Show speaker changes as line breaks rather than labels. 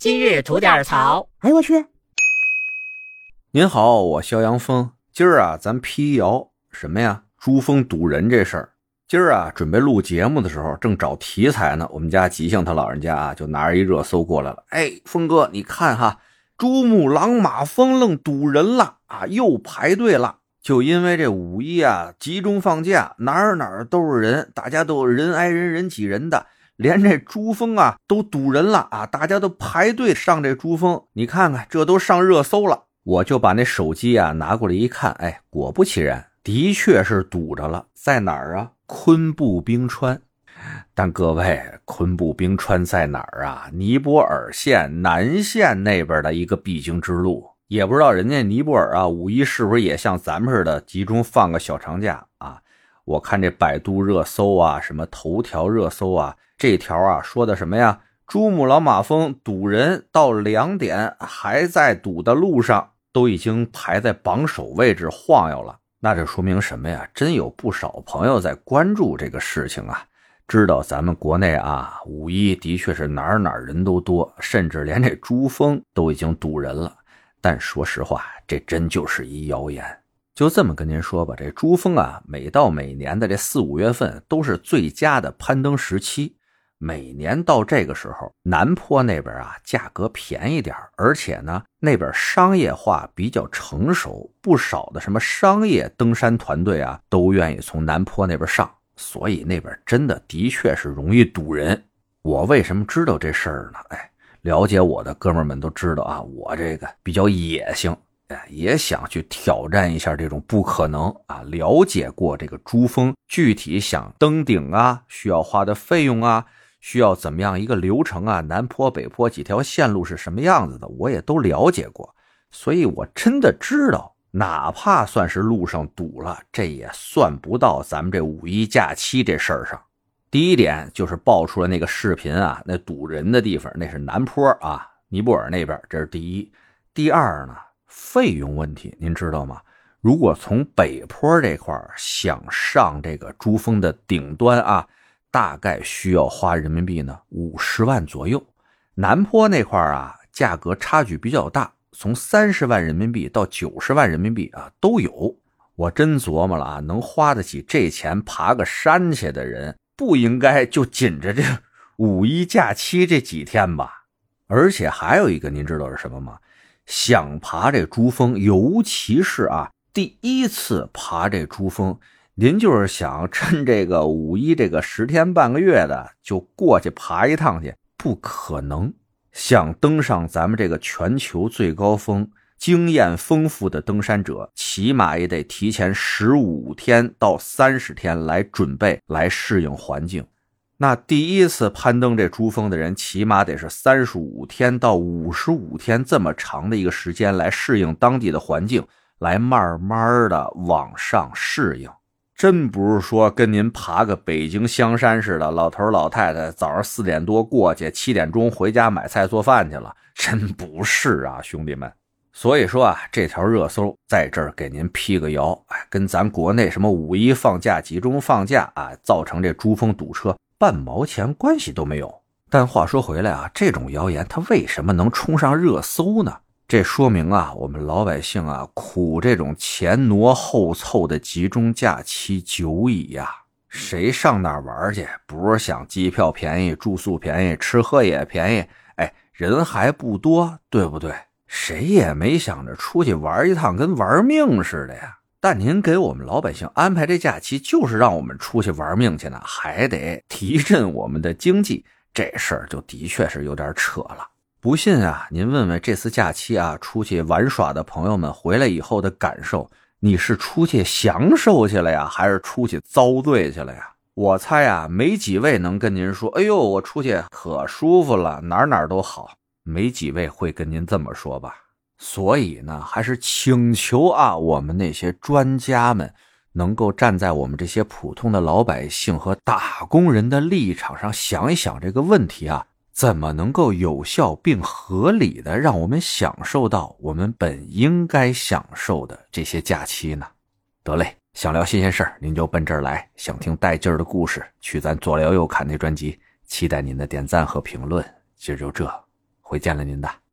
今日吐点槽。
哎呦我去！
您好，我肖阳峰。今儿啊，咱辟谣什么呀？珠峰堵人这事儿。今儿啊，准备录节目的时候，正找题材呢。我们家吉祥他老人家啊，就拿着一热搜过来了。哎，峰哥，你看哈，珠穆朗玛峰愣堵人了啊，又排队了。就因为这五一啊，集中放假，哪儿哪儿都是人，大家都人挨人，人挤人的，连这珠峰啊都堵人了啊，大家都排队上这珠峰。你看看，这都上热搜了。我就把那手机啊拿过来一看，哎，果不其然，的确是堵着了。在哪儿啊？昆布冰川。但各位，昆布冰川在哪儿啊？尼泊尔县南线那边的一个必经之路。也不知道人家尼泊尔啊，五一是不是也像咱们似的集中放个小长假啊？我看这百度热搜啊，什么头条热搜啊，这条啊说的什么呀？珠穆朗玛峰堵人到两点还在堵的路上，都已经排在榜首位置晃悠了。那这说明什么呀？真有不少朋友在关注这个事情啊，知道咱们国内啊五一的确是哪儿哪儿人都多，甚至连这珠峰都已经堵人了。但说实话，这真就是一谣言。就这么跟您说吧，这珠峰啊，每到每年的这四五月份都是最佳的攀登时期。每年到这个时候，南坡那边啊价格便宜点而且呢那边商业化比较成熟，不少的什么商业登山团队啊都愿意从南坡那边上，所以那边真的的确是容易堵人。我为什么知道这事儿呢？哎。了解我的哥们们都知道啊，我这个比较野性，也想去挑战一下这种不可能啊。了解过这个珠峰，具体想登顶啊，需要花的费用啊，需要怎么样一个流程啊？南坡北坡几条线路是什么样子的，我也都了解过，所以我真的知道，哪怕算是路上堵了，这也算不到咱们这五一假期这事儿上。第一点就是爆出了那个视频啊，那堵人的地方那是南坡啊，尼泊尔那边，这是第一。第二呢，费用问题，您知道吗？如果从北坡这块想上这个珠峰的顶端啊，大概需要花人民币呢五十万左右。南坡那块啊，价格差距比较大，从三十万人民币到九十万人民币啊都有。我真琢磨了啊，能花得起这钱爬个山去的人。不应该就紧着这五一假期这几天吧？而且还有一个，您知道是什么吗？想爬这珠峰，尤其是啊第一次爬这珠峰，您就是想趁这个五一这个十天半个月的就过去爬一趟去，不可能。想登上咱们这个全球最高峰。经验丰富的登山者，起码也得提前十五天到三十天来准备，来适应环境。那第一次攀登这珠峰的人，起码得是三十五天到五十五天这么长的一个时间来适应当地的环境，来慢慢的往上适应。真不是说跟您爬个北京香山似的，老头老太太早上四点多过去，七点钟回家买菜做饭去了，真不是啊，兄弟们。所以说啊，这条热搜在这儿给您辟个谣，哎，跟咱国内什么五一放假集中放假啊，造成这珠峰堵车半毛钱关系都没有。但话说回来啊，这种谣言它为什么能冲上热搜呢？这说明啊，我们老百姓啊苦这种前挪后凑的集中假期久矣呀。谁上那儿玩去？不是想机票便宜、住宿便宜、吃喝也便宜？哎，人还不多，对不对？谁也没想着出去玩一趟跟玩命似的呀！但您给我们老百姓安排这假期，就是让我们出去玩命去呢，还得提振我们的经济，这事儿就的确是有点扯了。不信啊，您问问这次假期啊出去玩耍的朋友们回来以后的感受，你是出去享受去了呀，还是出去遭罪去了呀？我猜啊，没几位能跟您说：“哎呦，我出去可舒服了，哪哪都好。”没几位会跟您这么说吧？所以呢，还是请求啊，我们那些专家们能够站在我们这些普通的老百姓和打工人的立场上想一想这个问题啊，怎么能够有效并合理的让我们享受到我们本应该享受的这些假期呢？得嘞，想聊新鲜事儿，您就奔这儿来；想听带劲儿的故事，去咱左聊右侃那专辑。期待您的点赞和评论。今儿就这。会见了您的。